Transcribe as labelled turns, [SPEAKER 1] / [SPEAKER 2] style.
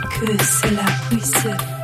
[SPEAKER 1] Que cela puisse